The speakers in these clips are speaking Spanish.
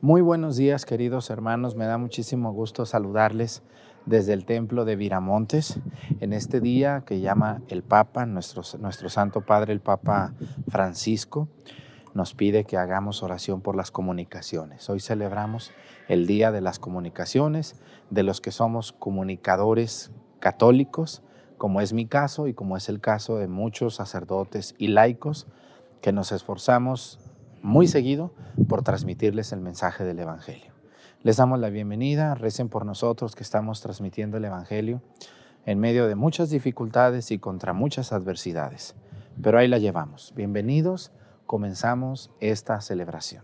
Muy buenos días, queridos hermanos. Me da muchísimo gusto saludarles desde el templo de Viramontes en este día que llama el Papa, nuestro, nuestro Santo Padre, el Papa Francisco, nos pide que hagamos oración por las comunicaciones. Hoy celebramos el Día de las Comunicaciones, de los que somos comunicadores católicos, como es mi caso y como es el caso de muchos sacerdotes y laicos que nos esforzamos muy seguido por transmitirles el mensaje del Evangelio. Les damos la bienvenida, recen por nosotros que estamos transmitiendo el Evangelio en medio de muchas dificultades y contra muchas adversidades. Pero ahí la llevamos. Bienvenidos, comenzamos esta celebración.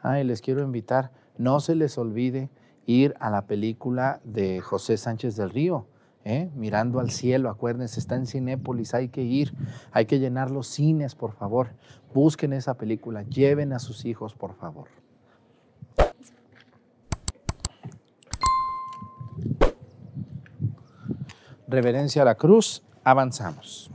Ay, les quiero invitar, no se les olvide ir a la película de José Sánchez del Río, ¿eh? mirando al cielo, acuérdense, está en Cinépolis, hay que ir, hay que llenar los cines, por favor. Busquen esa película, lleven a sus hijos, por favor. Reverencia a la cruz, avanzamos.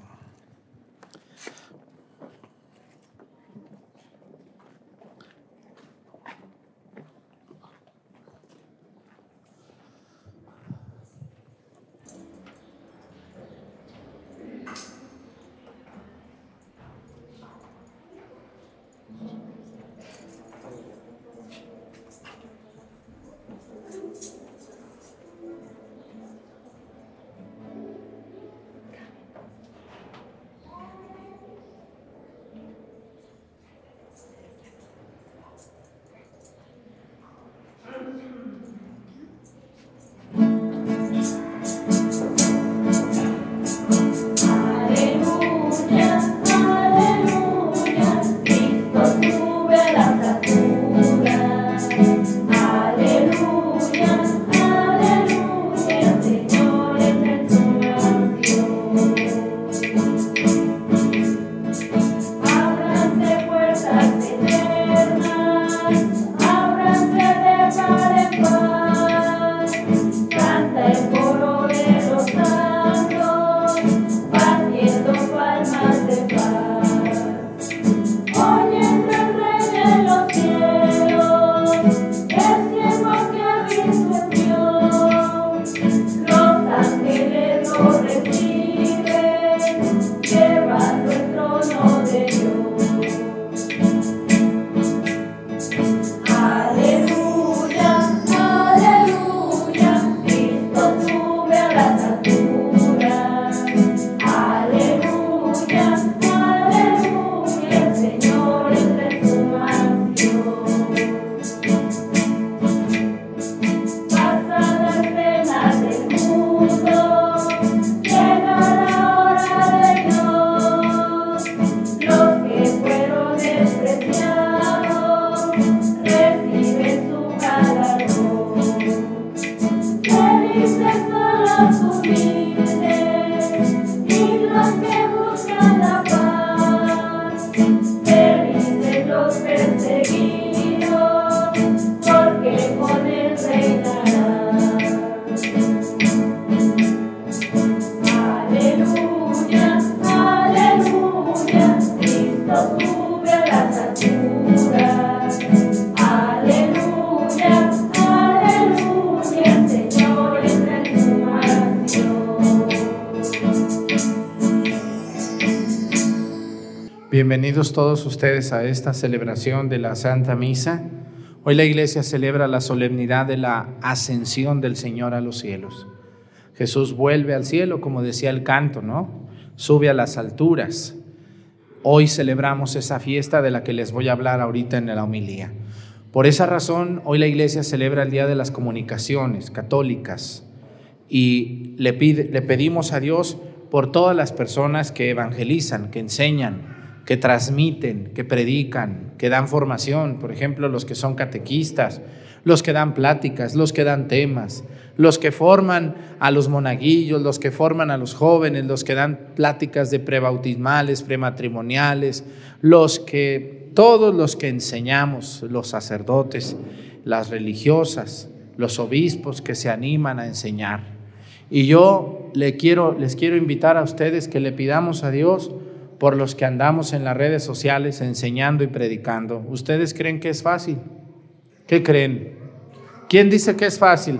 Bienvenidos todos ustedes a esta celebración de la Santa Misa. Hoy la iglesia celebra la solemnidad de la ascensión del Señor a los cielos. Jesús vuelve al cielo, como decía el canto, ¿no? Sube a las alturas. Hoy celebramos esa fiesta de la que les voy a hablar ahorita en la homilía. Por esa razón, hoy la iglesia celebra el Día de las Comunicaciones Católicas y le, le pedimos a Dios por todas las personas que evangelizan, que enseñan, que transmiten, que predican, que dan formación, por ejemplo, los que son catequistas, los que dan pláticas, los que dan temas, los que forman a los monaguillos, los que forman a los jóvenes, los que dan pláticas de prebautismales, prematrimoniales, los que, todos los que enseñamos, los sacerdotes, las religiosas, los obispos que se animan a enseñar. Y yo le quiero, les quiero invitar a ustedes que le pidamos a Dios por los que andamos en las redes sociales enseñando y predicando. ¿Ustedes creen que es fácil? ¿Qué creen? ¿Quién dice que es fácil?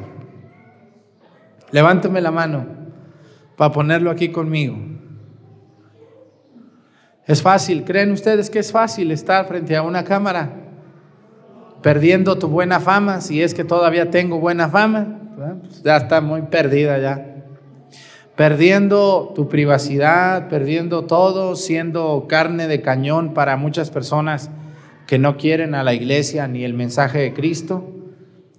Levánteme la mano para ponerlo aquí conmigo. Es fácil, ¿creen ustedes que es fácil estar frente a una cámara perdiendo tu buena fama? Si es que todavía tengo buena fama, pues ya está muy perdida ya perdiendo tu privacidad, perdiendo todo, siendo carne de cañón para muchas personas que no quieren a la iglesia ni el mensaje de Cristo.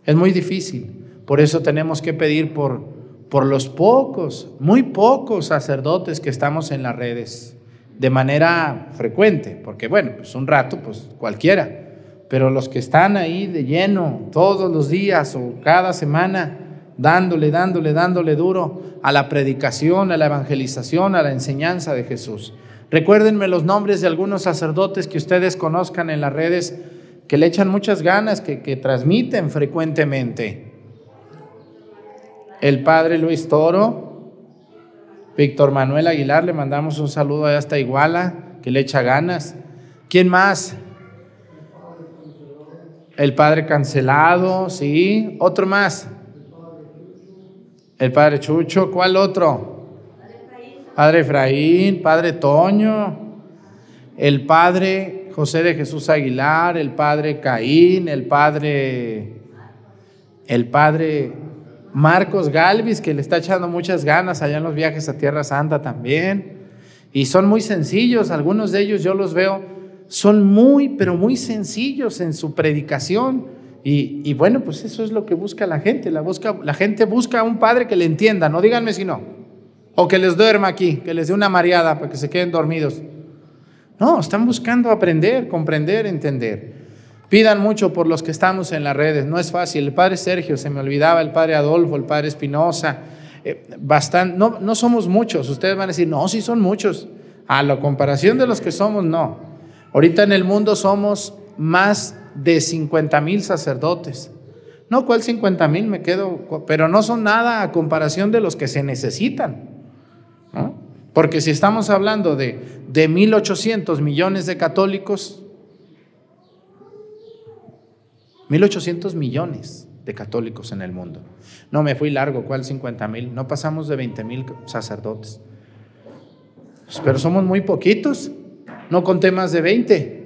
Es muy difícil. Por eso tenemos que pedir por, por los pocos, muy pocos sacerdotes que estamos en las redes de manera frecuente, porque bueno, pues un rato, pues cualquiera, pero los que están ahí de lleno todos los días o cada semana, dándole, dándole, dándole duro a la predicación, a la evangelización, a la enseñanza de Jesús. Recuérdenme los nombres de algunos sacerdotes que ustedes conozcan en las redes, que le echan muchas ganas, que, transmiten frecuentemente. El padre Luis Toro, Víctor Manuel Aguilar, le mandamos un saludo allá hasta Iguala, que le echa ganas. ¿Quién más? El padre cancelado, sí. Otro más. El padre Chucho, ¿cuál otro? Padre Efraín, padre Toño, el padre José de Jesús Aguilar, el padre Caín, el padre el padre Marcos Galvis que le está echando muchas ganas allá en los viajes a Tierra Santa también. Y son muy sencillos, algunos de ellos yo los veo son muy pero muy sencillos en su predicación y, bueno, pues eso es lo que busca la gente. La, busca, la gente busca a un padre que le entienda, no díganme si no. O que les duerma aquí, que les dé una mareada para que se queden dormidos. No, están buscando aprender, comprender, entender. Pidan mucho por los que estamos en las redes, no es fácil. El padre Sergio, se me olvidaba, el padre Adolfo, el padre Espinosa, eh, bastante, no, no somos muchos. Ustedes van a decir, no, sí son muchos. A la comparación de los que somos, no. Ahorita en el mundo somos más de 50 mil sacerdotes. No, ¿cuál 50 mil? Me quedo, pero no son nada a comparación de los que se necesitan. Porque si estamos hablando de, de 1.800 millones de católicos, 1.800 millones de católicos en el mundo. No me fui largo, ¿cuál 50 mil? No pasamos de 20 mil sacerdotes. Pero somos muy poquitos, no conté más de 20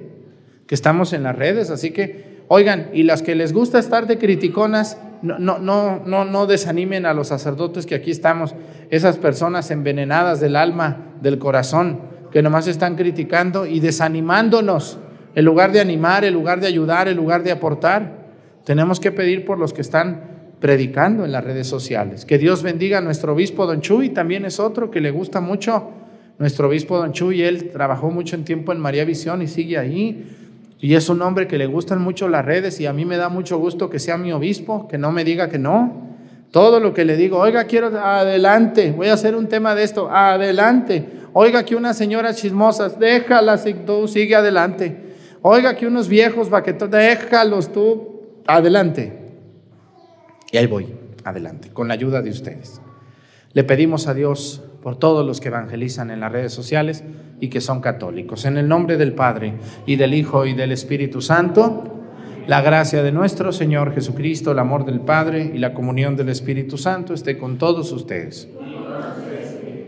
que estamos en las redes, así que, oigan, y las que les gusta estar de criticonas, no, no, no, no, no desanimen a los sacerdotes que aquí estamos, esas personas envenenadas del alma, del corazón, que nomás están criticando y desanimándonos, en lugar de animar, en lugar de ayudar, en lugar de aportar. Tenemos que pedir por los que están predicando en las redes sociales. Que Dios bendiga a nuestro obispo Don Chuy, también es otro que le gusta mucho. Nuestro obispo Don Chuy, él trabajó mucho en tiempo en María Visión y sigue ahí. Y es un hombre que le gustan mucho las redes y a mí me da mucho gusto que sea mi obispo, que no me diga que no. Todo lo que le digo, oiga, quiero, adelante, voy a hacer un tema de esto, adelante. Oiga, que unas señoras chismosas, déjalas, tú sigue adelante. Oiga, que unos viejos vaquetos, déjalos tú, adelante. Y ahí voy, adelante, con la ayuda de ustedes. Le pedimos a Dios por todos los que evangelizan en las redes sociales y que son católicos. En el nombre del Padre y del Hijo y del Espíritu Santo, la gracia de nuestro Señor Jesucristo, el amor del Padre y la comunión del Espíritu Santo esté con todos ustedes.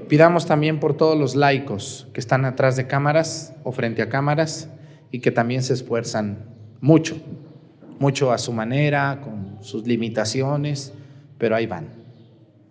Pidamos también por todos los laicos que están atrás de cámaras o frente a cámaras y que también se esfuerzan mucho, mucho a su manera, con sus limitaciones, pero ahí van.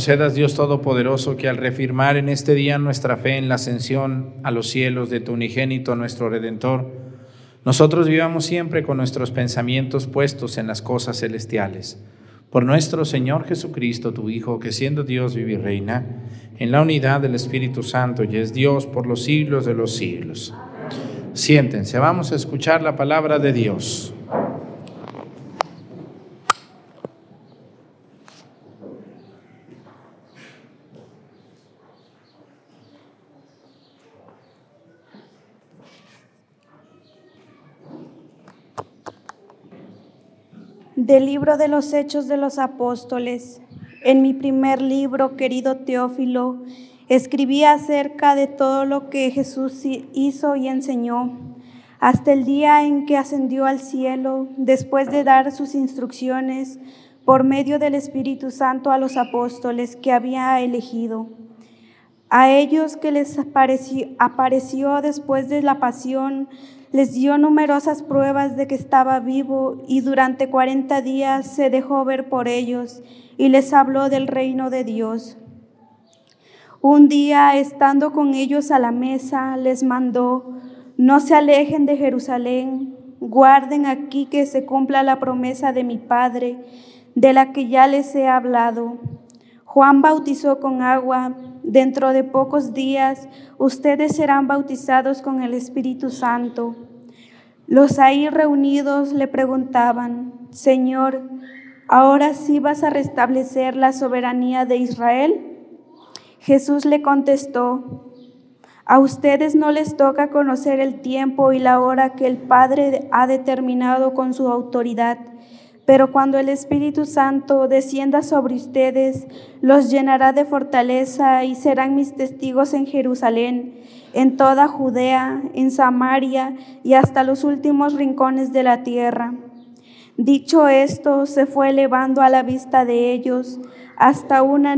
Concedas, Dios Todopoderoso, que al reafirmar en este día nuestra fe en la ascensión a los cielos de tu unigénito, nuestro Redentor, nosotros vivamos siempre con nuestros pensamientos puestos en las cosas celestiales. Por nuestro Señor Jesucristo, tu Hijo, que siendo Dios vive y reina, en la unidad del Espíritu Santo y es Dios por los siglos de los siglos. Siéntense, vamos a escuchar la palabra de Dios. Del libro de los Hechos de los Apóstoles. En mi primer libro, querido Teófilo, escribí acerca de todo lo que Jesús hizo y enseñó, hasta el día en que ascendió al cielo, después de dar sus instrucciones por medio del Espíritu Santo a los apóstoles que había elegido. A ellos que les apareció, apareció después de la pasión, les dio numerosas pruebas de que estaba vivo y durante cuarenta días se dejó ver por ellos y les habló del reino de Dios. Un día, estando con ellos a la mesa, les mandó, no se alejen de Jerusalén, guarden aquí que se cumpla la promesa de mi Padre, de la que ya les he hablado. Juan bautizó con agua, dentro de pocos días ustedes serán bautizados con el Espíritu Santo. Los ahí reunidos le preguntaban, Señor, ¿ahora sí vas a restablecer la soberanía de Israel? Jesús le contestó, a ustedes no les toca conocer el tiempo y la hora que el Padre ha determinado con su autoridad pero cuando el Espíritu Santo descienda sobre ustedes, los llenará de fortaleza y serán mis testigos en Jerusalén, en toda Judea, en Samaria y hasta los últimos rincones de la tierra. Dicho esto, se fue elevando a la vista de ellos hasta, una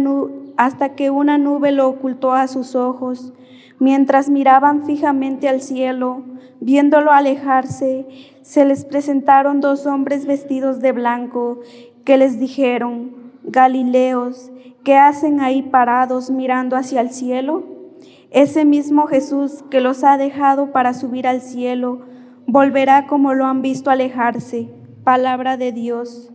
hasta que una nube lo ocultó a sus ojos. Mientras miraban fijamente al cielo, viéndolo alejarse, se les presentaron dos hombres vestidos de blanco que les dijeron, Galileos, ¿qué hacen ahí parados mirando hacia el cielo? Ese mismo Jesús que los ha dejado para subir al cielo, volverá como lo han visto alejarse. Palabra de Dios.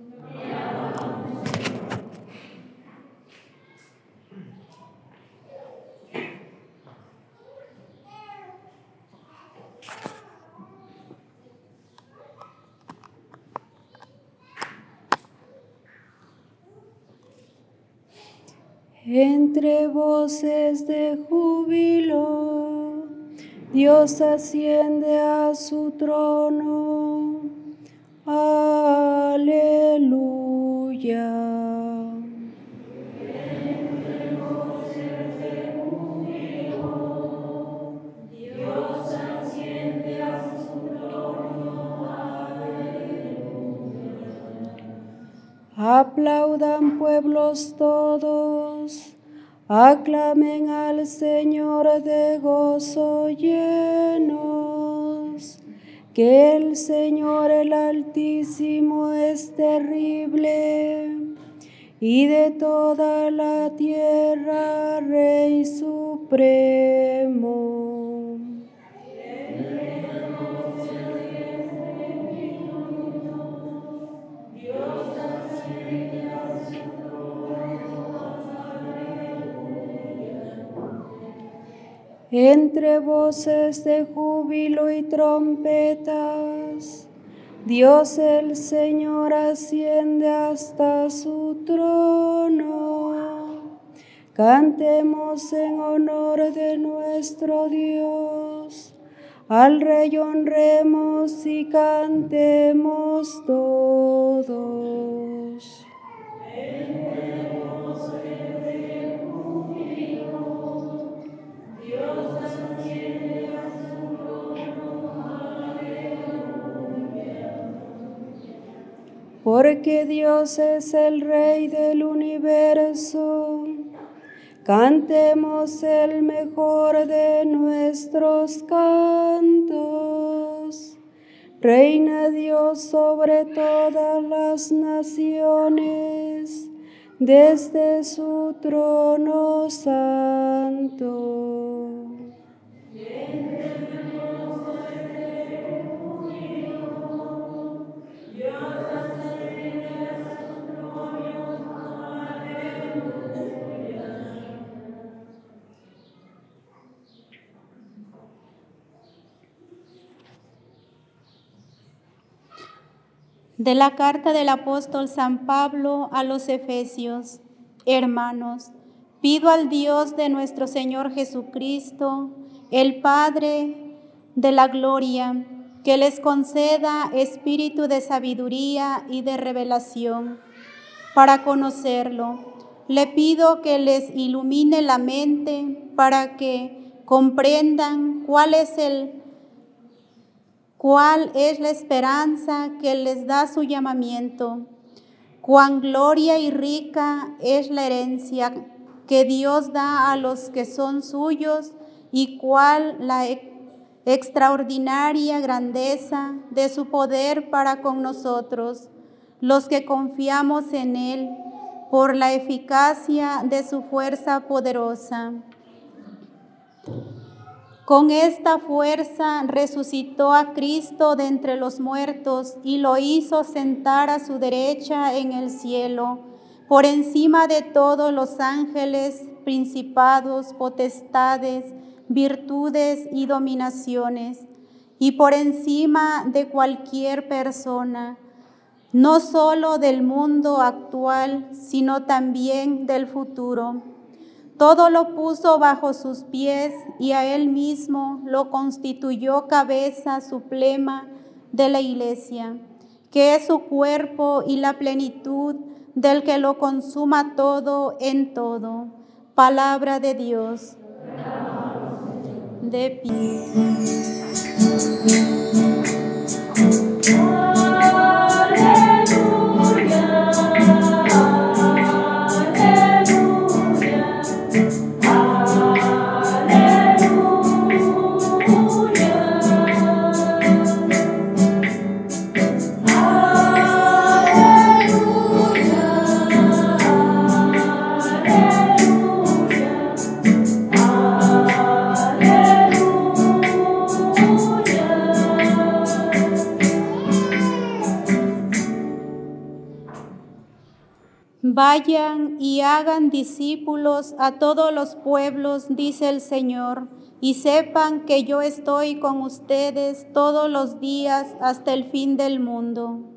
Entre voces de júbilo, Dios asciende a su trono. Aleluya. Aplaudan pueblos todos, aclamen al Señor de gozo llenos, que el Señor el Altísimo es terrible y de toda la tierra Rey Supremo. Entre voces de júbilo y trompetas. Dios el Señor asciende hasta su trono. Cantemos en honor de nuestro Dios. Al Rey honremos y cantemos todos. Porque Dios es el Rey del universo. Cantemos el mejor de nuestros cantos. Reina Dios sobre todas las naciones. desde su trono santo. De la carta del apóstol San Pablo a los Efesios, hermanos, pido al Dios de nuestro Señor Jesucristo, el Padre de la Gloria, que les conceda espíritu de sabiduría y de revelación para conocerlo. Le pido que les ilumine la mente para que comprendan cuál es el cuál es la esperanza que les da su llamamiento, cuán gloria y rica es la herencia que Dios da a los que son suyos y cuál la extraordinaria grandeza de su poder para con nosotros, los que confiamos en Él, por la eficacia de su fuerza poderosa. Con esta fuerza resucitó a Cristo de entre los muertos y lo hizo sentar a su derecha en el cielo, por encima de todos los ángeles, principados, potestades, virtudes y dominaciones, y por encima de cualquier persona, no solo del mundo actual, sino también del futuro todo lo puso bajo sus pies y a él mismo lo constituyó cabeza suprema de la iglesia, que es su cuerpo y la plenitud del que lo consuma todo en todo. Palabra de Dios. De pie. Vayan y hagan discípulos a todos los pueblos, dice el Señor, y sepan que yo estoy con ustedes todos los días hasta el fin del mundo.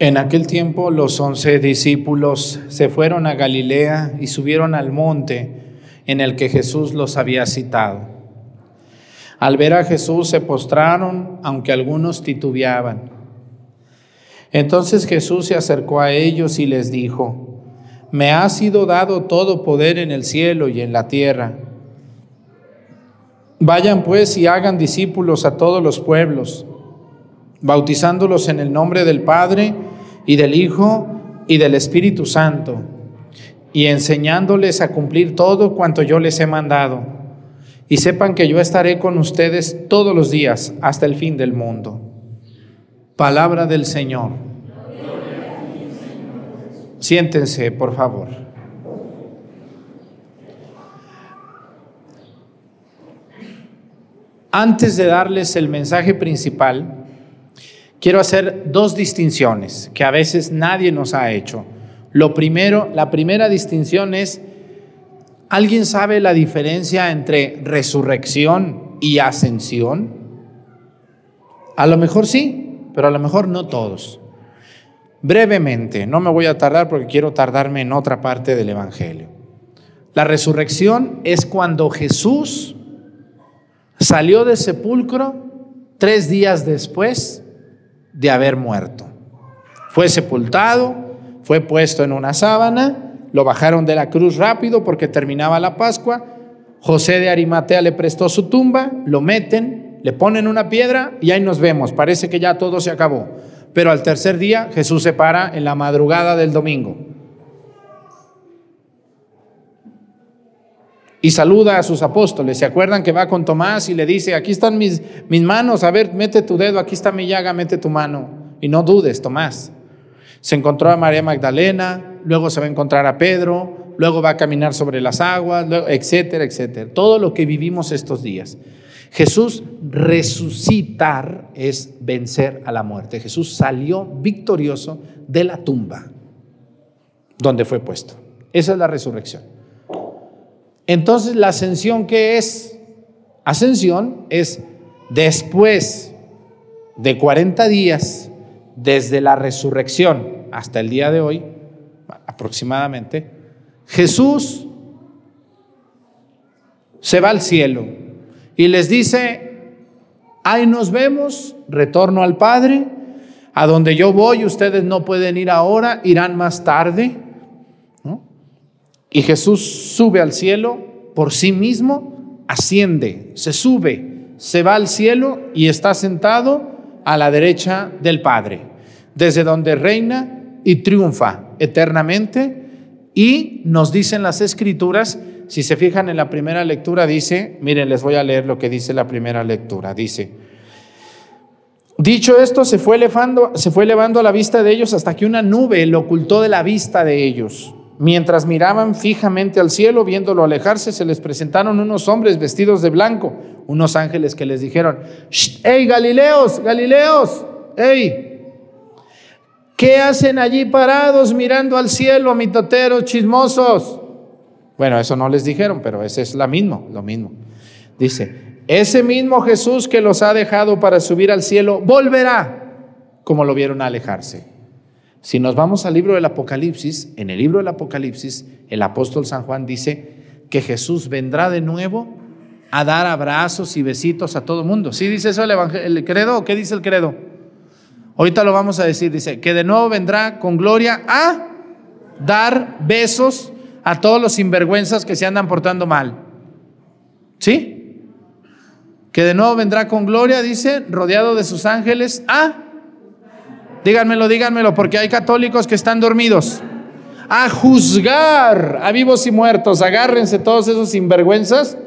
En aquel tiempo los once discípulos se fueron a Galilea y subieron al monte en el que Jesús los había citado. Al ver a Jesús se postraron, aunque algunos titubeaban. Entonces Jesús se acercó a ellos y les dijo, me ha sido dado todo poder en el cielo y en la tierra. Vayan pues y hagan discípulos a todos los pueblos, bautizándolos en el nombre del Padre, y del Hijo y del Espíritu Santo, y enseñándoles a cumplir todo cuanto yo les he mandado. Y sepan que yo estaré con ustedes todos los días hasta el fin del mundo. Palabra del Señor. Siéntense, por favor. Antes de darles el mensaje principal, quiero hacer dos distinciones que a veces nadie nos ha hecho. Lo primero, la primera distinción es, ¿alguien sabe la diferencia entre resurrección y ascensión? A lo mejor sí, pero a lo mejor no todos. Brevemente, no me voy a tardar porque quiero tardarme en otra parte del Evangelio. La resurrección es cuando Jesús salió del sepulcro tres días después de haber muerto. Fue sepultado, fue puesto en una sábana, lo bajaron de la cruz rápido porque terminaba la Pascua. José de Arimatea le prestó su tumba, lo meten, le ponen una piedra y ahí nos vemos. Parece que ya todo se acabó. Pero al tercer día Jesús se para en la madrugada del domingo. Y saluda a sus apóstoles. ¿Se acuerdan que va con Tomás y le dice, aquí están mis, mis manos, a ver, mete tu dedo, aquí está mi llaga, mete tu mano. Y no dudes, Tomás. Se encontró a María Magdalena, luego se va a encontrar a Pedro, luego va a caminar sobre las aguas, etcétera, etcétera. Todo lo que vivimos estos días. Jesús resucitar es vencer a la muerte. Jesús salió victorioso de la tumba donde fue puesto. Esa es la resurrección. Entonces, la ascensión, ¿qué es? Ascensión es después de 40 días, desde la resurrección hasta el día de hoy, aproximadamente, Jesús se va al cielo y les dice, ahí nos vemos, retorno al Padre, a donde yo voy, ustedes no pueden ir ahora, irán más tarde. Y Jesús sube al cielo por sí mismo, asciende, se sube, se va al cielo y está sentado a la derecha del Padre, desde donde reina y triunfa eternamente. Y nos dicen las escrituras si se fijan en la primera lectura, dice, miren, les voy a leer lo que dice la primera lectura. Dice, dicho esto, se fue, elevando, se fue elevando a la vista de ellos hasta que una nube lo ocultó de la vista de ellos. Mientras miraban fijamente al cielo, viéndolo alejarse, se les presentaron unos hombres vestidos de blanco, unos ángeles que les dijeron, ¡Hey, Galileos, Galileos! ¡Hey! ¿Qué hacen allí parados mirando al cielo, mitoteros chismosos? Bueno, eso no les dijeron, pero ese es la mismo, lo mismo. Dice, ese mismo Jesús que los ha dejado para subir al cielo, volverá como lo vieron alejarse. Si nos vamos al libro del Apocalipsis, en el libro del Apocalipsis, el apóstol San Juan dice que Jesús vendrá de nuevo a dar abrazos y besitos a todo mundo. ¿Sí dice eso el, el credo o qué dice el credo? Ahorita lo vamos a decir, dice que de nuevo vendrá con gloria a dar besos a todos los sinvergüenzas que se andan portando mal. ¿Sí? Que de nuevo vendrá con gloria, dice, rodeado de sus ángeles. Ah, díganmelo, díganmelo, porque hay católicos que están dormidos. A juzgar a vivos y muertos. Agárrense todos esos sinvergüenzas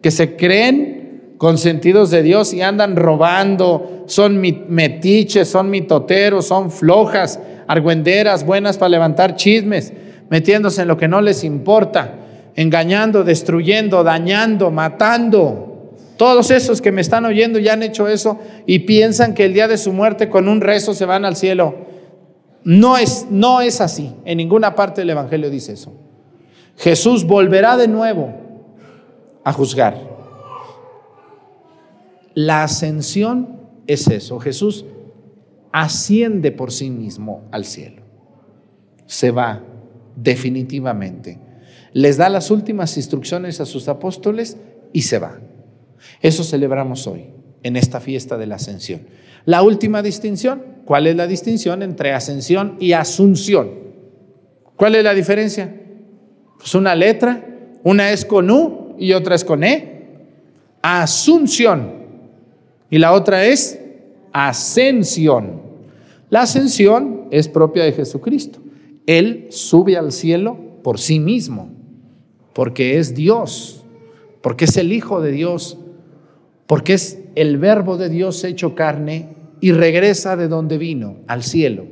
que se creen consentidos de Dios y andan robando, son metiches, son mitoteros, son flojas, argüenderas, buenas para levantar chismes metiéndose en lo que no les importa, engañando, destruyendo, dañando, matando. Todos esos que me están oyendo ya han hecho eso y piensan que el día de su muerte con un rezo se van al cielo. No es, no es así. En ninguna parte del Evangelio dice eso. Jesús volverá de nuevo a juzgar. La ascensión es eso. Jesús asciende por sí mismo al cielo. Se va definitivamente. Les da las últimas instrucciones a sus apóstoles y se va. Eso celebramos hoy, en esta fiesta de la ascensión. La última distinción, ¿cuál es la distinción entre ascensión y asunción? ¿Cuál es la diferencia? Pues una letra, una es con U y otra es con E. Asunción. Y la otra es ascensión. La ascensión es propia de Jesucristo. Él sube al cielo por sí mismo, porque es Dios, porque es el Hijo de Dios, porque es el verbo de Dios hecho carne y regresa de donde vino, al cielo.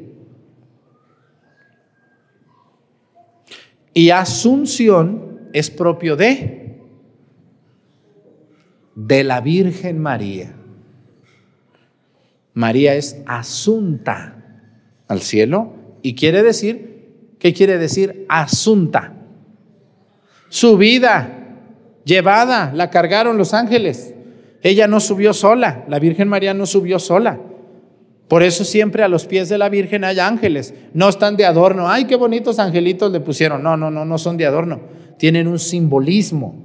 Y asunción es propio de de la Virgen María. María es asunta al cielo y quiere decir ¿Qué quiere decir asunta? Su vida llevada, la cargaron los ángeles. Ella no subió sola, la Virgen María no subió sola. Por eso siempre a los pies de la Virgen hay ángeles. No están de adorno. Ay, qué bonitos angelitos le pusieron. No, no, no, no son de adorno. Tienen un simbolismo.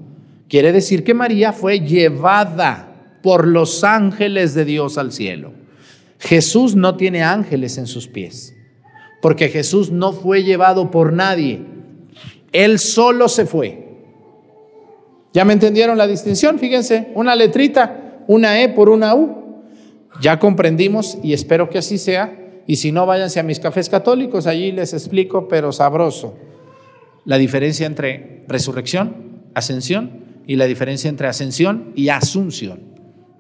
Quiere decir que María fue llevada por los ángeles de Dios al cielo. Jesús no tiene ángeles en sus pies, porque Jesús no fue llevado por nadie. Él solo se fue. ¿Ya me entendieron la distinción? Fíjense, una letrita, una E por una U. Ya comprendimos y espero que así sea. Y si no, váyanse a mis cafés católicos, allí les explico, pero sabroso, la diferencia entre resurrección, ascensión y la diferencia entre ascensión y asunción.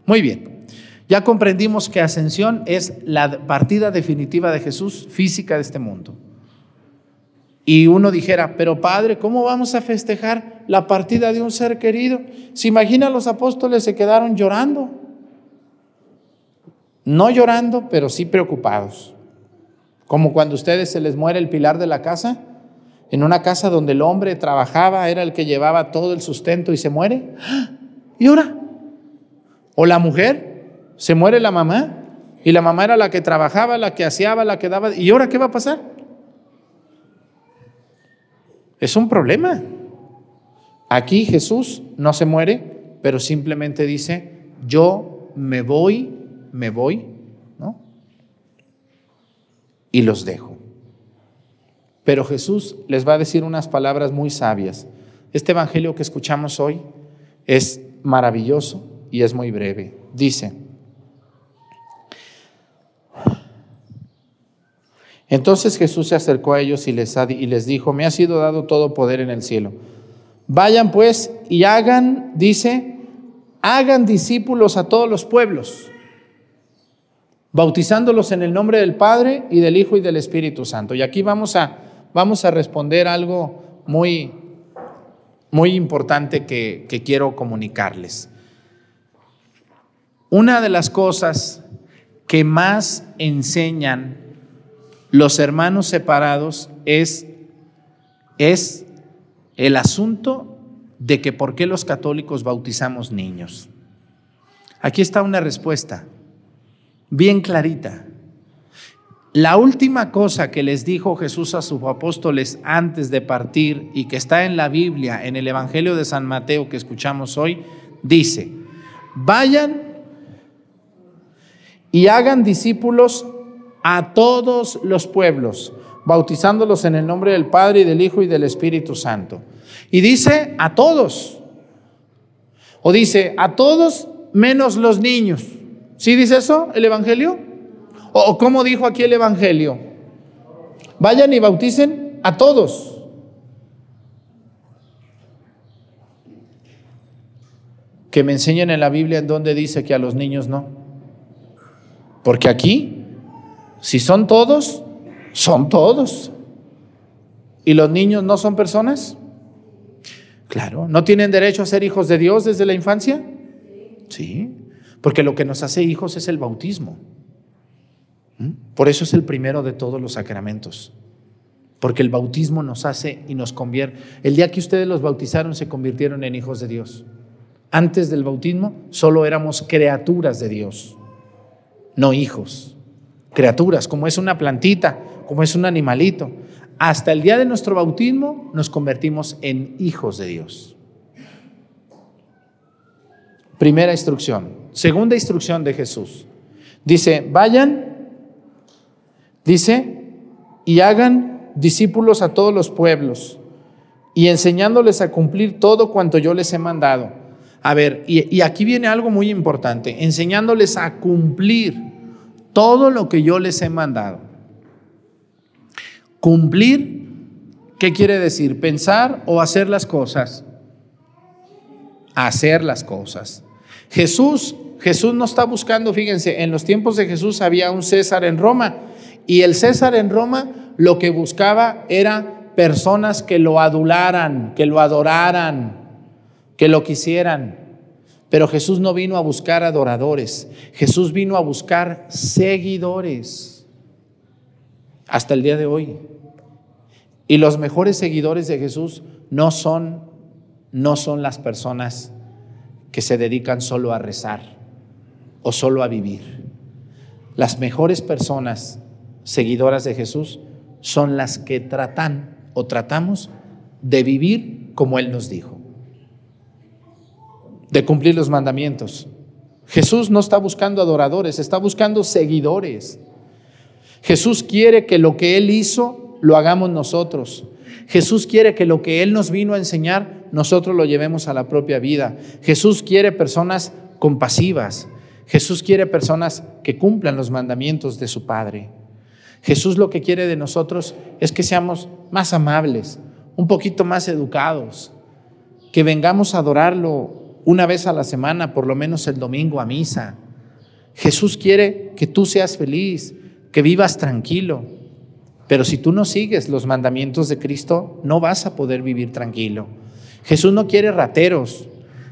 Muy bien, ya comprendimos que ascensión es la partida definitiva de Jesús física de este mundo. Y uno dijera, pero Padre, ¿cómo vamos a festejar la partida de un ser querido? Se imagina los apóstoles se quedaron llorando. No llorando, pero sí preocupados. Como cuando a ustedes se les muere el pilar de la casa, en una casa donde el hombre trabajaba, era el que llevaba todo el sustento y se muere. ¿Y ahora? ¿O la mujer? Se muere la mamá y la mamá era la que trabajaba, la que hacía, la que daba. ¿Y ahora qué va a pasar? Es un problema. Aquí Jesús no se muere, pero simplemente dice, yo me voy, me voy, ¿no? Y los dejo. Pero Jesús les va a decir unas palabras muy sabias. Este evangelio que escuchamos hoy es maravilloso y es muy breve. Dice, Entonces Jesús se acercó a ellos y les, dijo, me ha sido dado todo poder en el cielo. Vayan pues y hagan, dice, hagan discípulos a todos los pueblos, bautizándolos en el nombre del Padre y del Hijo y del Espíritu Santo. Y aquí vamos a, vamos a responder algo muy, muy importante que quiero comunicarles. Una de las cosas que más enseñan los hermanos separados es, es el asunto de que por qué los católicos bautizamos niños. Aquí está una respuesta bien clarita. La última cosa que les dijo Jesús a sus apóstoles antes de partir y que está en la Biblia, en el Evangelio de San Mateo que escuchamos hoy, dice, vayan y hagan discípulos a todos los pueblos, bautizándolos en el nombre del Padre y del Hijo y del Espíritu Santo. Y dice a todos. O dice a todos menos los niños. ¿Sí dice eso el Evangelio? ¿O cómo dijo aquí el Evangelio? Vayan y bauticen a todos. Que me enseñen en la Biblia en donde dice que a los niños no. Porque aquí si son todos, son todos. ¿Y los niños no son personas? Claro, ¿no tienen derecho a ser hijos de Dios desde la infancia? Sí, porque lo que nos hace hijos es el bautismo. ¿Mm? Por eso es el primero de todos los sacramentos. Porque el bautismo nos hace y nos convierte. El día que ustedes los bautizaron se convirtieron en hijos de Dios. Antes del bautismo solo éramos criaturas de Dios, no hijos criaturas, como es una plantita, como es un animalito. Hasta el día de nuestro bautismo nos convertimos en hijos de Dios. Primera instrucción. Segunda instrucción de Jesús. Dice, vayan, dice, y hagan discípulos a todos los pueblos y enseñándoles a cumplir todo cuanto yo les he mandado. A ver, y, y aquí viene algo muy importante, enseñándoles a cumplir todo lo que yo les he mandado. Cumplir, ¿qué quiere decir? Pensar o hacer las cosas. Hacer las cosas. Jesús, Jesús no está buscando, fíjense, en los tiempos de Jesús había un César en Roma y el César en Roma lo que buscaba era personas que lo adularan, que lo adoraran, que lo quisieran. Pero Jesús no vino a buscar adoradores, Jesús vino a buscar seguidores hasta el día de hoy. Y los mejores seguidores de Jesús no son no son las personas que se dedican solo a rezar o solo a vivir. las mejores personas seguidoras de Jesús son las que tratan o tratamos de vivir como Él nos dijo, de cumplir los mandamientos. Jesús no está buscando adoradores, está buscando seguidores. Jesús quiere que lo que Él hizo lo hagamos nosotros. Jesús quiere que lo que Él nos vino a enseñar, nosotros lo llevemos a la propia vida. Jesús quiere personas compasivas. Jesús quiere personas que cumplan los mandamientos de su Padre. Jesús lo que quiere de nosotros es que seamos más amables, un poquito más educados, que vengamos a adorarlo una vez a la semana, por lo menos el domingo a misa. Jesús quiere que tú seas feliz, que vivas tranquilo. Pero si tú no sigues los mandamientos de Cristo, no vas a poder vivir tranquilo. Jesús no quiere rateros.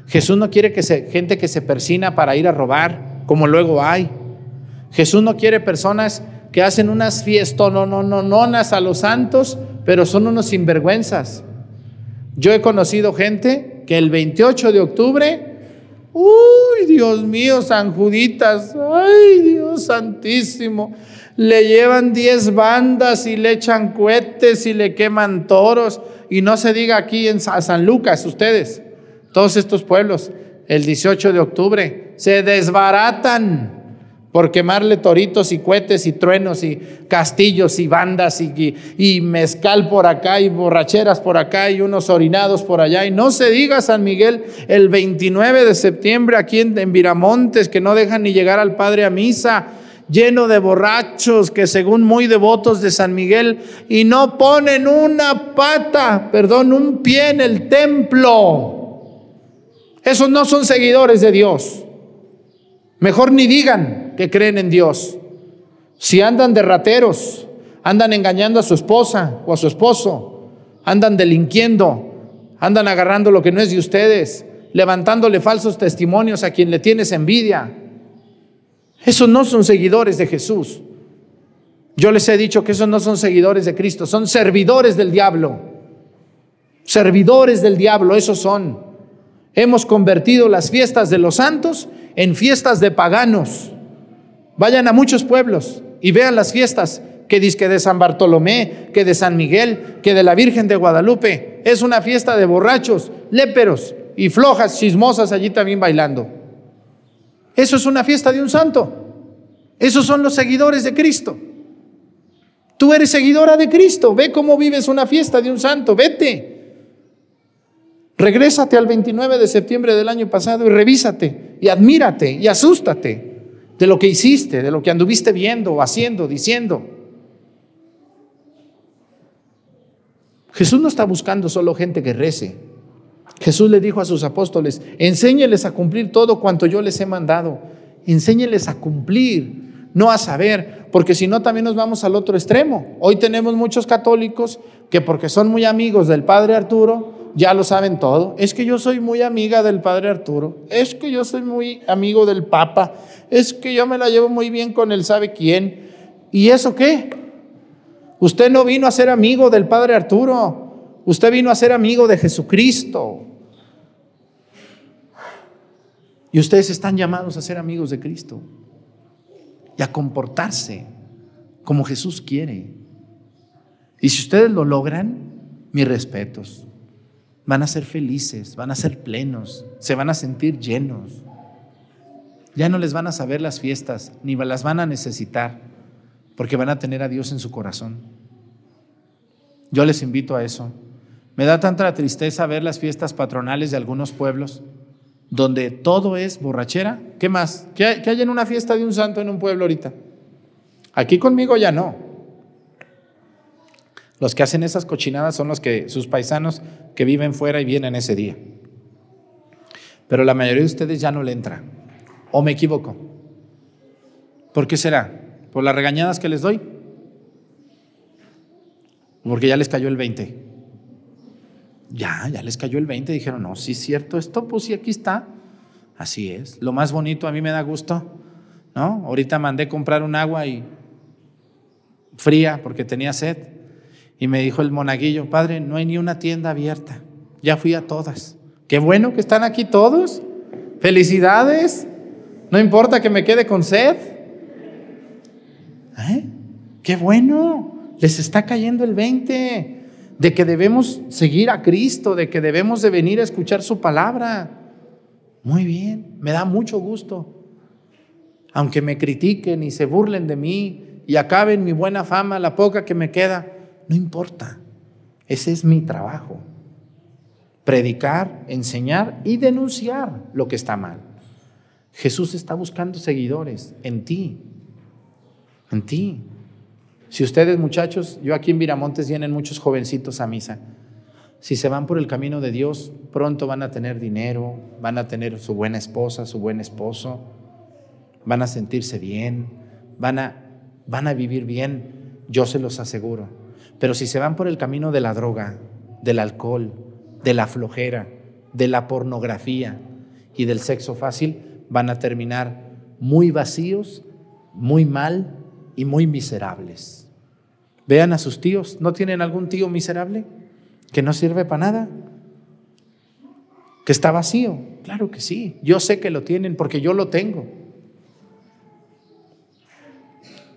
Jesús no quiere que gente que se persina para ir a robar, como luego hay. Jesús no quiere personas que hacen unas fiestas, no, no, no, a los santos, pero son unos sinvergüenzas. Yo he conocido gente que el 28 de octubre, uy, Dios mío, San Juditas, ay, Dios santísimo, le llevan 10 bandas y le echan cohetes y le queman toros, y no se diga aquí en San Lucas, ustedes, todos estos pueblos, el 18 de octubre, se desbaratan por quemarle toritos y cohetes y truenos y castillos y bandas y, y, mezcal por acá y borracheras por acá y unos orinados por allá. Y no se diga San Miguel el 29 de septiembre aquí en Viramontes que no dejan ni llegar al Padre a misa lleno de borrachos que según muy devotos de San Miguel y no ponen una pata, perdón, un pie en el templo. Esos no son seguidores de Dios. Mejor ni digan que creen en Dios. Si andan de rateros, andan engañando a su esposa o a su esposo, andan delinquiendo, andan agarrando lo que no es de ustedes, levantándole falsos testimonios a quien le tienes envidia. Esos no son seguidores de Jesús. Yo les he dicho que esos no son seguidores de Cristo, son servidores del diablo. Servidores del diablo, esos son. Hemos convertido las fiestas de los santos en fiestas de paganos. Vayan a muchos pueblos y vean las fiestas que dice de San Bartolomé, que de San Miguel, que de la Virgen de Guadalupe. Es una fiesta de borrachos, léperos y flojas, chismosas allí también bailando. Eso es una fiesta de un santo. Esos son los seguidores de Cristo. Tú eres seguidora de Cristo. Ve cómo vives una fiesta de un santo. Vete. Regrésate al 29 de septiembre del año pasado y revísate y admírate y asústate de lo que hiciste, de lo que anduviste viendo, haciendo, diciendo. Jesús no está buscando solo gente que rece. Jesús le dijo a sus apóstoles, enséñeles a cumplir todo cuanto yo les he mandado. Enséñeles a cumplir, no a saber, porque si no también nos vamos al otro extremo. Hoy tenemos muchos católicos que porque son muy amigos del Padre Arturo, ya lo saben todo. Es que yo soy muy amiga del padre Arturo. Es que yo soy muy amigo del Papa. Es que yo me la llevo muy bien con él sabe quién. ¿Y eso qué? Usted no vino a ser amigo del padre Arturo. Usted vino a ser amigo de Jesucristo. Y ustedes están llamados a ser amigos de Cristo y a comportarse como Jesús quiere. Y si ustedes lo logran, mis respetos van a ser felices, van a ser plenos, se van a sentir llenos. Ya no les van a saber las fiestas, ni las van a necesitar, porque van a tener a Dios en su corazón. Yo les invito a eso. Me da tanta tristeza ver las fiestas patronales de algunos pueblos, donde todo es borrachera. ¿Qué más? ¿Qué hay, en una fiesta de un santo en un pueblo ahorita? Aquí conmigo ya no. Los que hacen esas cochinadas son los que sus paisanos que viven fuera y vienen ese día. Pero la mayoría de ustedes ya no le entra. ¿O me equivoco? ¿Por qué será? ¿Por las regañadas que les doy? Porque ya les cayó el 20. Ya, ya les cayó el 20. Dijeron, no, sí es cierto, esto pues sí, aquí está. Así es. Lo más bonito, a mí me da gusto, ¿no? Ahorita mandé comprar un agua y fría porque tenía sed. Y me dijo el monaguillo, padre, no hay ni una tienda abierta. Ya fui a todas. Qué bueno que están aquí todos. Felicidades. No importa que me quede con sed. ¿Eh? ¡Qué bueno! Les está cayendo el 20 de que debemos seguir a Cristo, de que debemos de venir a escuchar su palabra. Muy bien, me da mucho gusto. Aunque me critiquen y se burlen de mí y acaben mi buena fama, la poca que me queda, no importa. Ese es mi trabajo. Predicar, enseñar y denunciar lo que está mal. Jesús está buscando seguidores en ti, en ti. Si ustedes muchachos, yo aquí en Viramontes vienen muchos jovencitos a misa. Si se van por el camino de Dios, pronto van a tener dinero, van a tener su buena esposa, su buen esposo, van a sentirse bien, van a, van a vivir bien, yo se los aseguro. Pero si se van por el camino de la droga, del alcohol, de la flojera, de la pornografía y del sexo fácil, van a terminar muy vacíos, muy mal y muy miserables. Vean a sus tíos, ¿no tienen algún tío miserable que no sirve para nada? ¿Que está vacío? Claro que sí, yo sé que lo tienen porque yo lo tengo.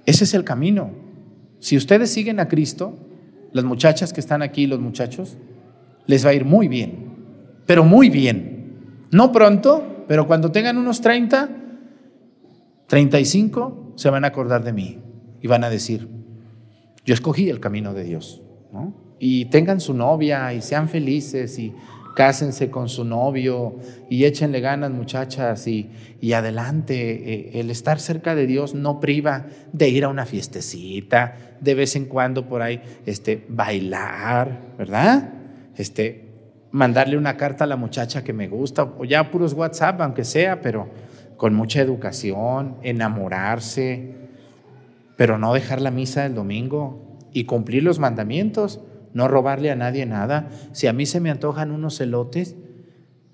Ese es el camino. Si ustedes siguen a Cristo, las muchachas que están aquí, los muchachos, les va a ir muy bien, pero muy bien. No pronto, pero cuando tengan unos 30, 35, se van a acordar de mí y van a decir, yo escogí el camino de Dios. Y tengan su novia y sean felices y cásense con su novio y échenle ganas muchachas y, y adelante. Eh, el estar cerca de Dios no priva de ir a una fiestecita, de vez en cuando por ahí este, bailar, ¿verdad? Este, mandarle una carta a la muchacha que me gusta, o ya puros WhatsApp, aunque sea, pero con mucha educación, enamorarse, pero no dejar la misa el domingo y cumplir los mandamientos, no robarle a nadie nada. Si a mí se me antojan unos elotes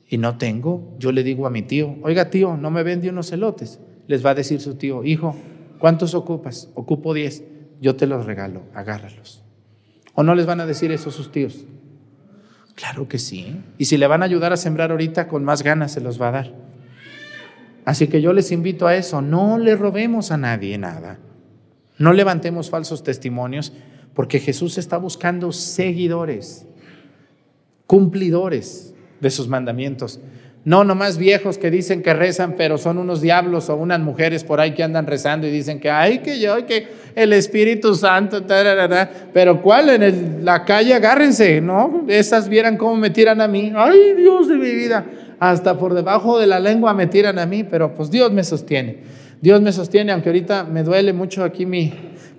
y no tengo, yo le digo a mi tío, oiga tío, no me vende unos elotes. Les va a decir su tío, hijo, ¿cuántos ocupas? Ocupo 10, yo te los regalo, agárralos. ¿O no les van a decir eso sus tíos? Claro que sí. Y si le van a ayudar a sembrar ahorita, con más ganas se los va a dar. Así que yo les invito a eso, no le robemos a nadie nada. No levantemos falsos testimonios porque Jesús está buscando seguidores, cumplidores de sus mandamientos. No nomás viejos que dicen que rezan, pero son unos diablos o unas mujeres por ahí que andan rezando y dicen que, ay, que yo, que el Espíritu Santo, pero ¿cuál? En la calle agárrense, ¿no? Esas vieran cómo me tiran a mí. Ay, Dios de mi vida. Hasta por debajo de la lengua me tiran a mí, pero pues Dios me sostiene. Dios me sostiene, aunque ahorita me duele mucho aquí mi,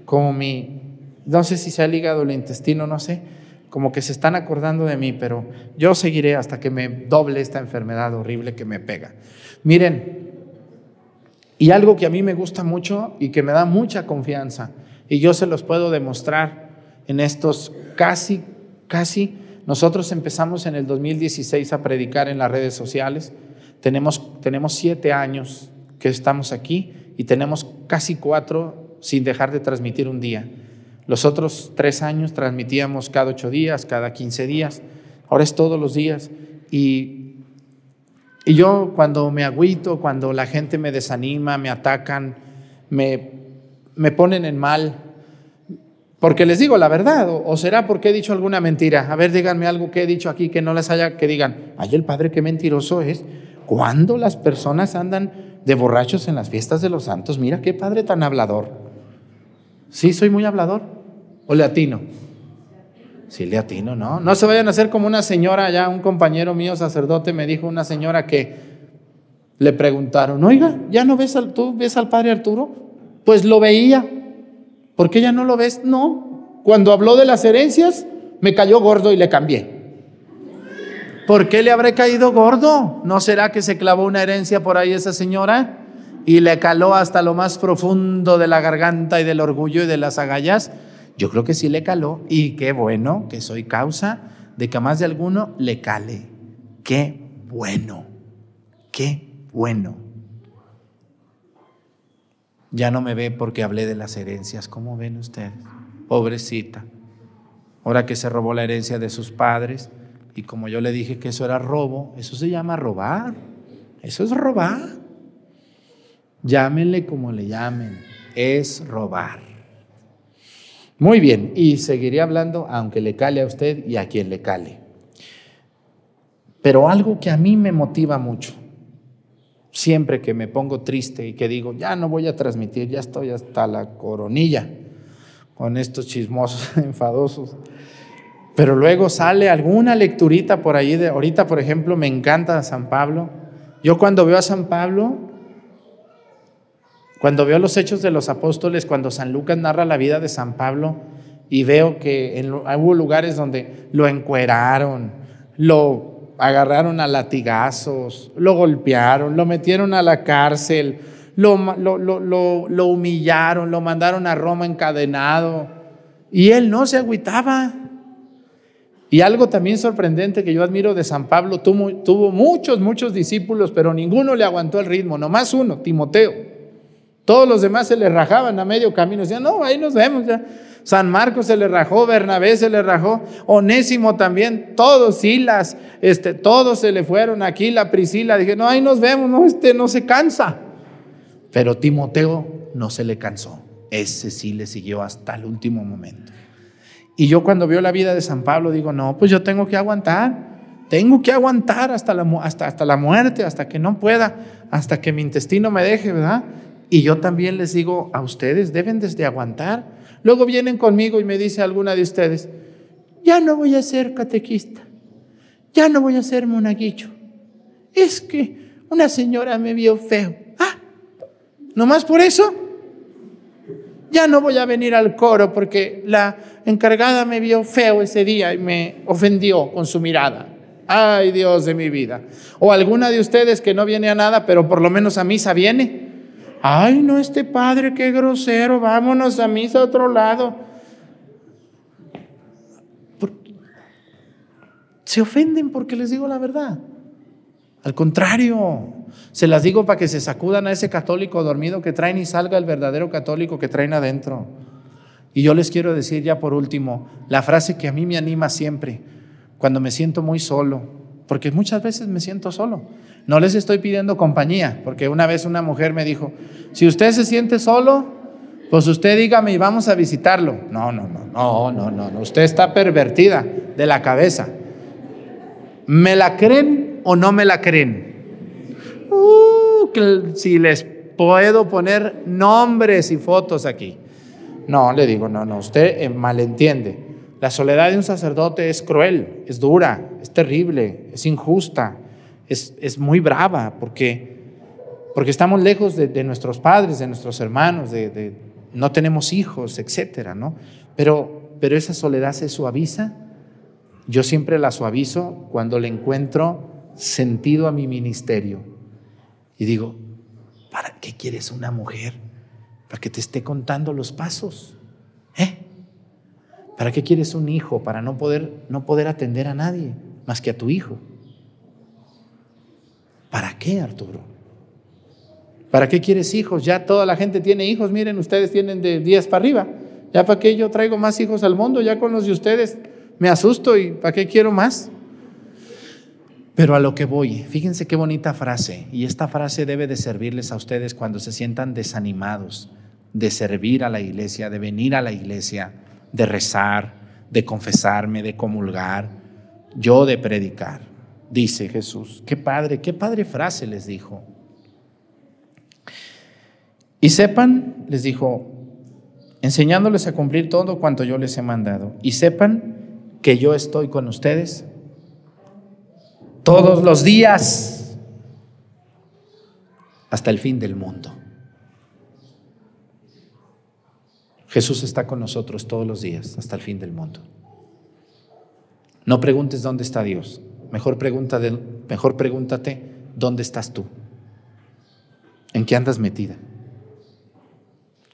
como mi, no sé si sea el hígado el intestino, no sé, como que se están acordando de mí, pero yo seguiré hasta que me doble esta enfermedad horrible que me pega. Miren, y algo que a mí me gusta mucho y que me da mucha confianza, y yo se los puedo demostrar en estos casi, casi, nosotros empezamos en el 2016 a predicar en las redes sociales, tenemos, tenemos siete años que estamos aquí y tenemos casi cuatro sin dejar de transmitir un día. Los otros tres años transmitíamos cada ocho días, cada quince días, ahora es todos los días. Y, y yo cuando me agüito, cuando la gente me desanima, me atacan, me, me ponen en mal, porque les digo la verdad, o, será porque he dicho alguna mentira. A ver, díganme algo que he dicho aquí que no les haya, que digan, ay, el padre qué mentiroso es. Cuando las personas andan de borrachos en las fiestas de los santos, mira qué padre tan hablador. ¿Sí soy muy hablador? ¿O le atino? Sí, le atino, ¿no? No se vayan a hacer como una señora, ya un compañero mío sacerdote me dijo una señora que le preguntaron, oiga, ¿ya no ves al, tú ves al padre Arturo? Pues lo veía. ¿Por qué ya no lo ves? No. Cuando habló de las herencias, me cayó gordo y le cambié. ¿Por qué le habré caído gordo? ¿No será que se clavó una herencia por ahí esa señora y le caló hasta lo más profundo de la garganta y del orgullo y de las agallas? Yo creo que sí le caló y qué bueno que soy causa de que a más de alguno le cale. Qué bueno, qué bueno. Ya no me ve porque hablé de las herencias. ¿Cómo ven ustedes? Pobrecita. Ahora que se robó la herencia de sus padres, y como yo le dije que eso era robo, eso se llama robar. Eso es robar. Llámenle como le llamen. Es robar. Muy bien, y seguiré hablando aunque le cale a usted y a quien le cale. Pero algo que a mí me motiva mucho, siempre que me pongo triste y que digo, ya no voy a transmitir, ya estoy hasta la coronilla con estos chismosos enfadosos. Pero luego sale alguna lecturita por ahí, de, ahorita por ejemplo me encanta San Pablo. Yo cuando veo a San Pablo, cuando veo los hechos de los apóstoles, cuando San Lucas narra la vida de San Pablo y veo que en, hubo lugares donde lo encueraron, lo agarraron a latigazos, lo golpearon, lo metieron a la cárcel, lo, humillaron, lo mandaron a Roma encadenado y él no se agüitaba. Y algo también sorprendente que yo admiro de San Pablo, tuvo, tuvo muchos, muchos discípulos, pero ninguno le aguantó el ritmo, nomás uno, Timoteo. Todos los demás se le rajaban a medio camino. Decían, no, ahí nos vemos ya. San Marcos se le rajó, Bernabé se le rajó, Onésimo también, todos, Silas, este, todos se le fueron aquí, la Priscila, dije, no, ahí nos vemos, no, este no se cansa. Pero Timoteo no se le cansó, ese sí le siguió hasta el último momento. Y yo cuando veo la vida de San Pablo digo, no, pues yo tengo que aguantar, tengo que aguantar hasta la, hasta la muerte, hasta que no pueda, hasta que mi intestino me deje, ¿verdad? Y yo también les digo a ustedes, deben desde aguantar. Luego vienen conmigo y me dice alguna de ustedes, ya no voy a ser catequista, ya no voy a ser monaguillo. Es que una señora me vio feo. Ah, nomás por eso. Ya no voy a venir al coro porque la encargada me vio feo ese día y me ofendió con su mirada. Ay, Dios de mi vida. O alguna de ustedes que no viene a nada, pero por lo menos a misa viene. Ay, no, este padre, qué grosero, vámonos a misa a otro lado. Se ofenden porque les digo la verdad. Al contrario, se las digo para que se sacudan a ese católico dormido que traen y salga el verdadero católico que traen adentro. Y yo les quiero decir ya por último, la frase que a mí me anima siempre, cuando me siento muy solo, porque muchas veces me siento solo. No les estoy pidiendo compañía, porque una vez una mujer me dijo, si usted se siente solo, pues usted dígame y vamos a visitarlo. No, no, no, no, no, no, no. usted está pervertida de la cabeza. ¿Me la creen o no me la creen? Uh, si les puedo poner nombres y fotos aquí. No, le digo, no, no, usted eh, malentiende. La soledad de un sacerdote es cruel, es dura, es terrible, es injusta es, muy brava porque, porque estamos lejos de, nuestros padres, de nuestros hermanos, de, no tenemos hijos, etcétera, ¿no? Pero, pero esa soledad se suaviza. Yo siempre la suavizo cuando le encuentro sentido a mi ministerio. Y digo, ¿para qué quieres una mujer? Para que te esté contando los pasos. ¿Eh? ¿Para qué quieres un hijo? Para no poder, no poder atender a nadie más que a tu hijo. ¿Para qué, Arturo? ¿Para qué quieres hijos? Ya toda la gente tiene hijos. Miren, ustedes tienen de 10 para arriba. ¿Ya para qué yo traigo más hijos al mundo? Ya con los de ustedes me asusto y ¿para qué quiero más? Pero a lo que voy, fíjense qué bonita frase. Y esta frase debe de servirles a ustedes cuando se sientan desanimados de servir a la iglesia, de venir a la iglesia, de rezar, de confesarme, de comulgar, yo de predicar dice Jesús. Qué padre, qué padre frase les dijo. Y sepan, les dijo, enseñándoles a cumplir todo cuanto yo les he mandado. Y sepan que yo estoy con ustedes todos los días hasta el fin del mundo. Jesús está con nosotros todos los días hasta el fin del mundo. No preguntes dónde está Dios. Mejor, pregunta mejor pregúntate, ¿dónde estás tú? ¿En qué andas metida?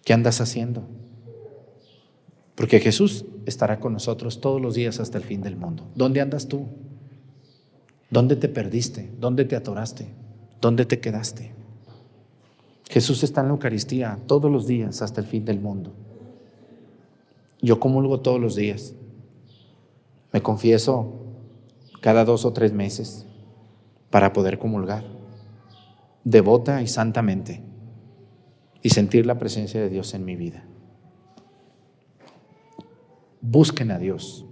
¿Qué andas haciendo? Porque Jesús estará con nosotros todos los días hasta el fin del mundo. ¿Dónde andas tú? ¿Dónde te perdiste? ¿Dónde te atoraste? ¿Dónde te quedaste? Jesús está en la Eucaristía todos los días hasta el fin del mundo. Yo comulgo todos los días. Me confieso cada dos o tres meses para poder comulgar, devota y santamente, y sentir la presencia de Dios en mi vida. Busquen a Dios.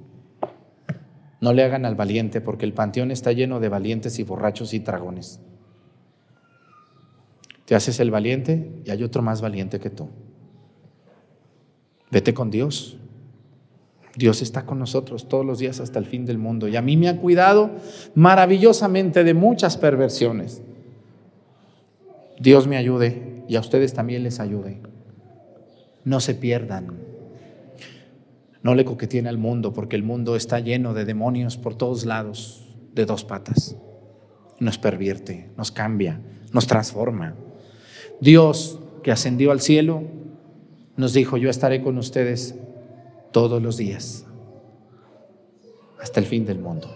No le hagan al valiente porque el panteón está lleno de valientes y borrachos y dragones. Te haces el valiente y hay otro más valiente que tú. Vete con Dios. Dios está con nosotros todos los días hasta el fin del mundo. Y a mí me ha cuidado maravillosamente de muchas perversiones. Dios me ayude y a ustedes también les ayude. No se pierdan. No le coqueteen al mundo porque el mundo está lleno de demonios por todos lados, de dos patas. Nos pervierte, nos cambia, nos transforma. Dios que ascendió al cielo nos dijo, yo estaré con ustedes todos los días, hasta el fin del mundo,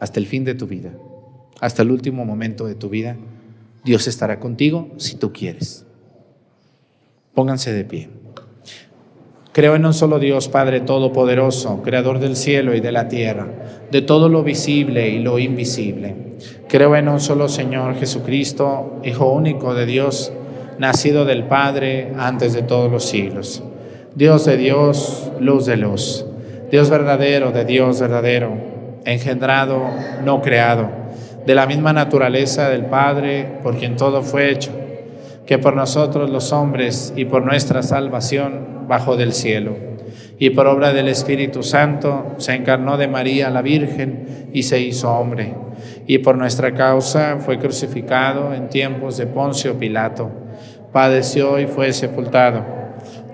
hasta el fin de tu vida, hasta el último momento de tu vida. Dios estará contigo si tú quieres. Pónganse de pie. Creo en un solo Dios, Padre Todopoderoso, Creador del cielo y de la tierra, de todo lo visible y lo invisible. Creo en un solo Señor Jesucristo, Hijo único de Dios, nacido del Padre antes de todos los siglos. Dios de Dios, luz de luz. Dios verdadero de Dios verdadero, engendrado, no creado, de la misma naturaleza del Padre, por quien todo fue hecho, que por nosotros los hombres y por nuestra salvación bajó del cielo, y por obra del Espíritu Santo se encarnó de María la Virgen y se hizo hombre, y por nuestra causa fue crucificado en tiempos de Poncio Pilato. Padeció y fue sepultado,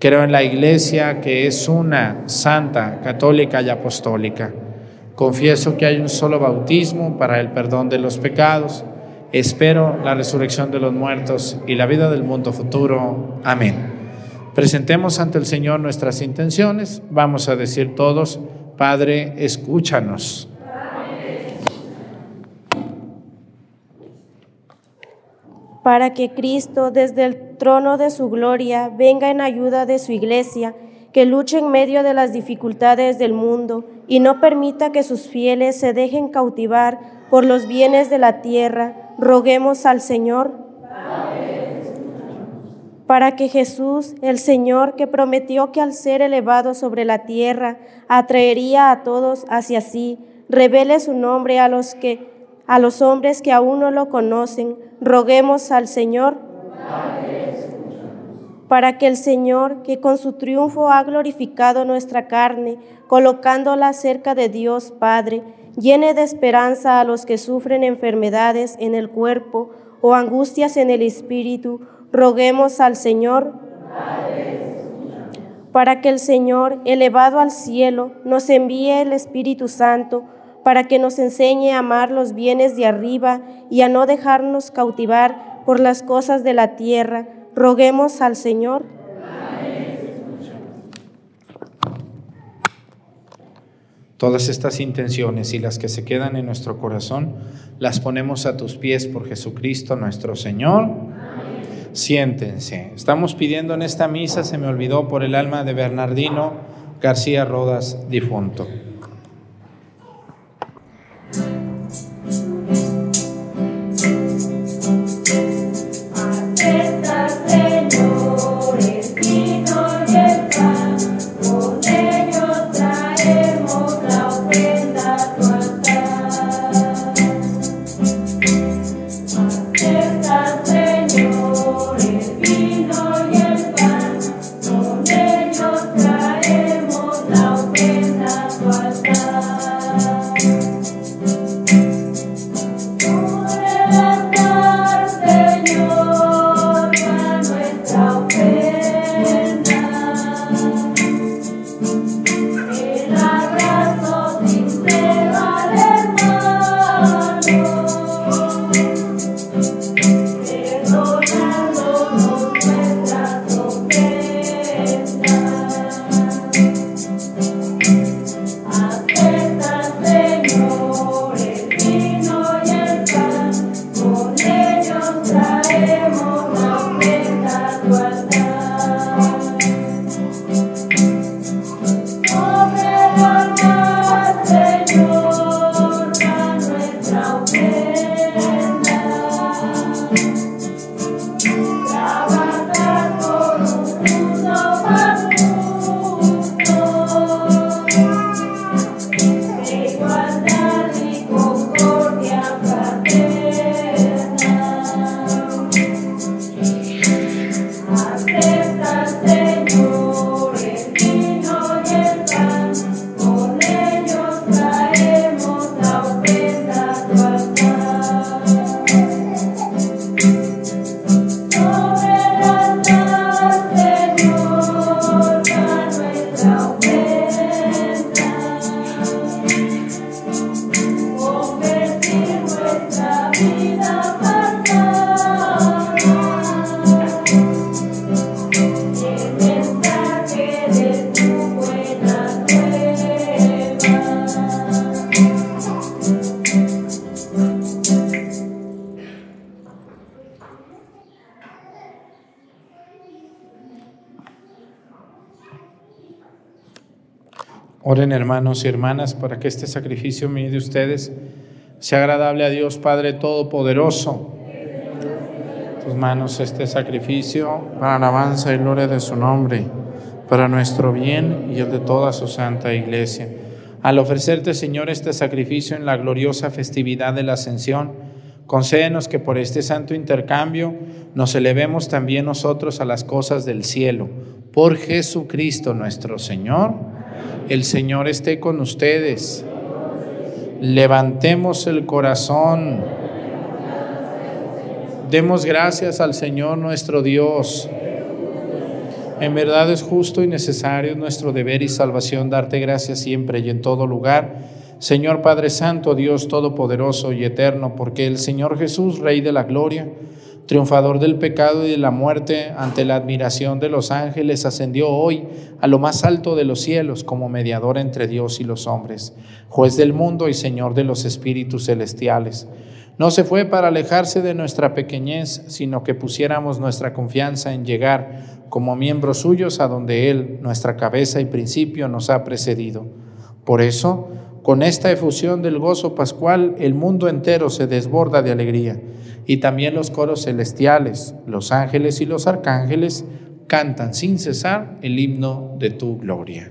Creo en la iglesia que es una, santa, católica y apostólica. Confieso que hay un solo bautismo para el perdón de los pecados. Espero la resurrección de los muertos y la vida del mundo futuro. Amén. Presentemos ante el Señor nuestras intenciones. Vamos a decir todos, Padre, escúchanos. Para que Cristo desde el trono de su gloria venga en ayuda de su iglesia, que luche en medio de las dificultades del mundo y no permita que sus fieles se dejen cautivar por los bienes de la tierra. Roguemos al Señor. Para que Jesús, el Señor, que prometió que al ser elevado sobre la tierra atraería a todos hacia sí, revele su nombre a los que a los hombres que aún no lo conocen, roguemos al Señor para que el Señor, que con su triunfo ha glorificado nuestra carne, colocándola cerca de Dios Padre, llene de esperanza a los que sufren enfermedades en el cuerpo o angustias en el espíritu, roguemos al Señor para que el Señor, elevado al cielo, nos envíe el Espíritu Santo, para que nos enseñe a amar los bienes de arriba y a no dejarnos cautivar por las cosas de la tierra. Roguemos al Señor. Todas estas intenciones y las que se quedan en nuestro corazón, las ponemos a tus pies por Jesucristo nuestro Señor. Siéntense. Estamos pidiendo en esta misa, se me olvidó por el alma de Bernardino García Rodas, difunto. Hermanos y hermanas para que este sacrificio mío de ustedes sea agradable a Dios Padre Todopoderoso. Tus manos este sacrificio para alabanza y gloria de su nombre, para nuestro bien y el de toda su santa iglesia. Al ofrecerte, Señor, este sacrificio en la gloriosa festividad de la Ascensión, concédenos que por este santo intercambio nos elevemos también nosotros a las cosas del cielo. Por Jesucristo nuestro Señor. El Señor esté con ustedes. Levantemos el corazón. Demos gracias al Señor nuestro Dios. En verdad es justo y necesario nuestro deber y salvación darte gracias siempre y en todo lugar. Señor Padre Santo, Dios Todopoderoso y Eterno, porque el Señor Jesús, Rey de la Gloria, triunfador del pecado y de la muerte, ante la admiración de los ángeles, ascendió hoy a lo más alto de los cielos como mediador entre Dios y los hombres, juez del mundo y Señor de los espíritus celestiales. No se fue para alejarse de nuestra pequeñez, sino que pusiéramos nuestra confianza en llegar como miembros suyos a donde Él, nuestra cabeza y principio, nos ha precedido. Por eso, con esta efusión del gozo pascual, el mundo entero se desborda de alegría y también los coros celestiales, los ángeles y los arcángeles cantan sin cesar el himno de tu gloria.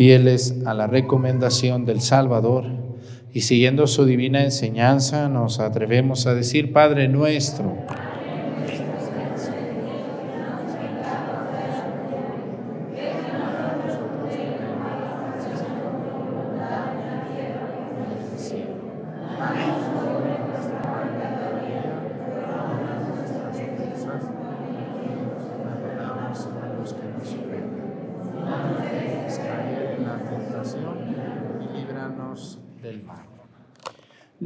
fieles a la recomendación del Salvador. Y siguiendo su divina enseñanza, nos atrevemos a decir, Padre nuestro,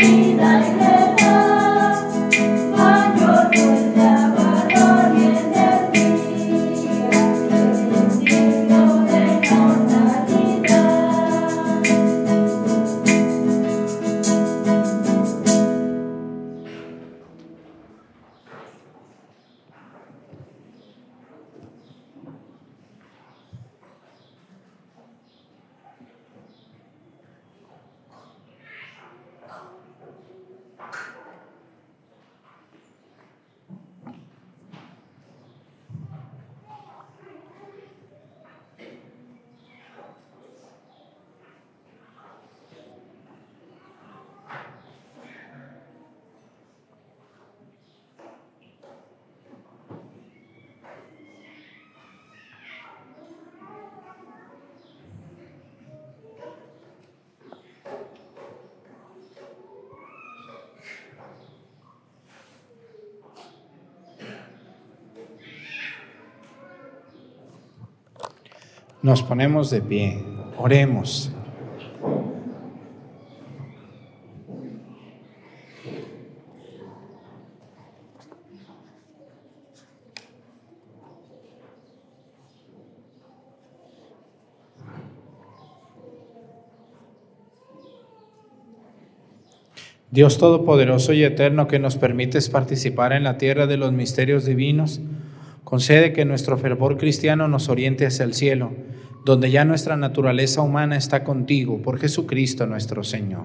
be thy name. Nos ponemos de pie, oremos. Dios Todopoderoso y Eterno que nos permites participar en la tierra de los misterios divinos, concede que nuestro fervor cristiano nos oriente hacia el cielo, donde ya nuestra naturaleza humana está contigo, por Jesucristo nuestro Señor.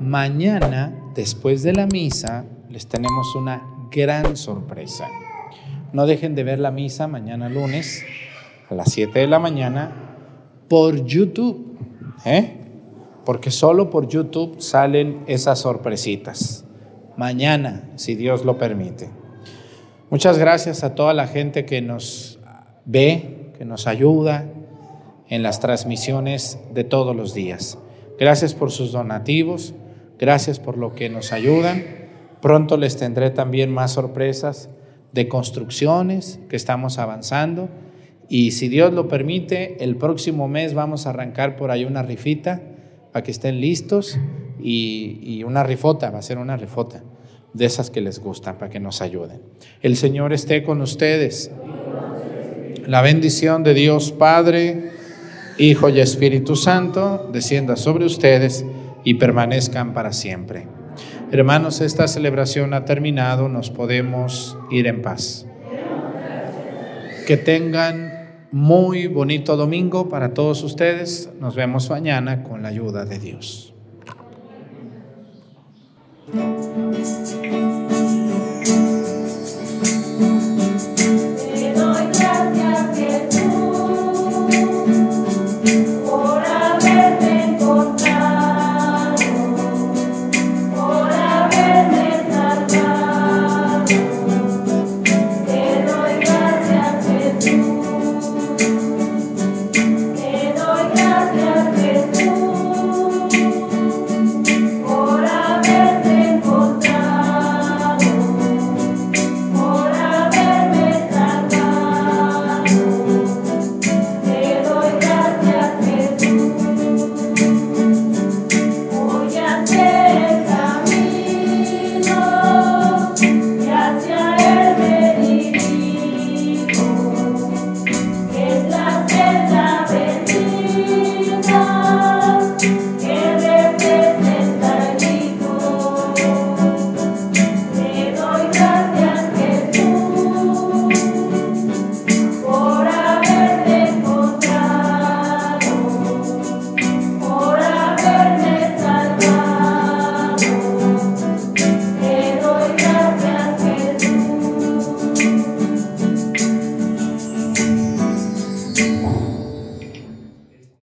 Mañana, después de la misa, les tenemos una gran sorpresa. No dejen de ver la misa mañana lunes a las 7 de la mañana por YouTube. ¿eh? porque solo por YouTube salen esas sorpresitas. Mañana, si Dios lo permite. Muchas gracias a toda la gente que nos ve, que nos ayuda en las transmisiones de todos los días. Gracias por sus donativos, gracias por lo que nos ayudan. Pronto les tendré también más sorpresas de construcciones que estamos avanzando. Y si Dios lo permite, el próximo mes vamos a arrancar por ahí una rifita para que estén listos y, una rifota, va a ser una rifota de esas que les gustan, para que nos ayuden. El Señor esté con ustedes. La bendición de Dios Padre, Hijo y Espíritu Santo descienda sobre ustedes y permanezcan para siempre. Hermanos, esta celebración ha terminado, nos podemos ir en paz. Que tengan muy bonito domingo para todos ustedes. Nos vemos mañana con la ayuda de Dios.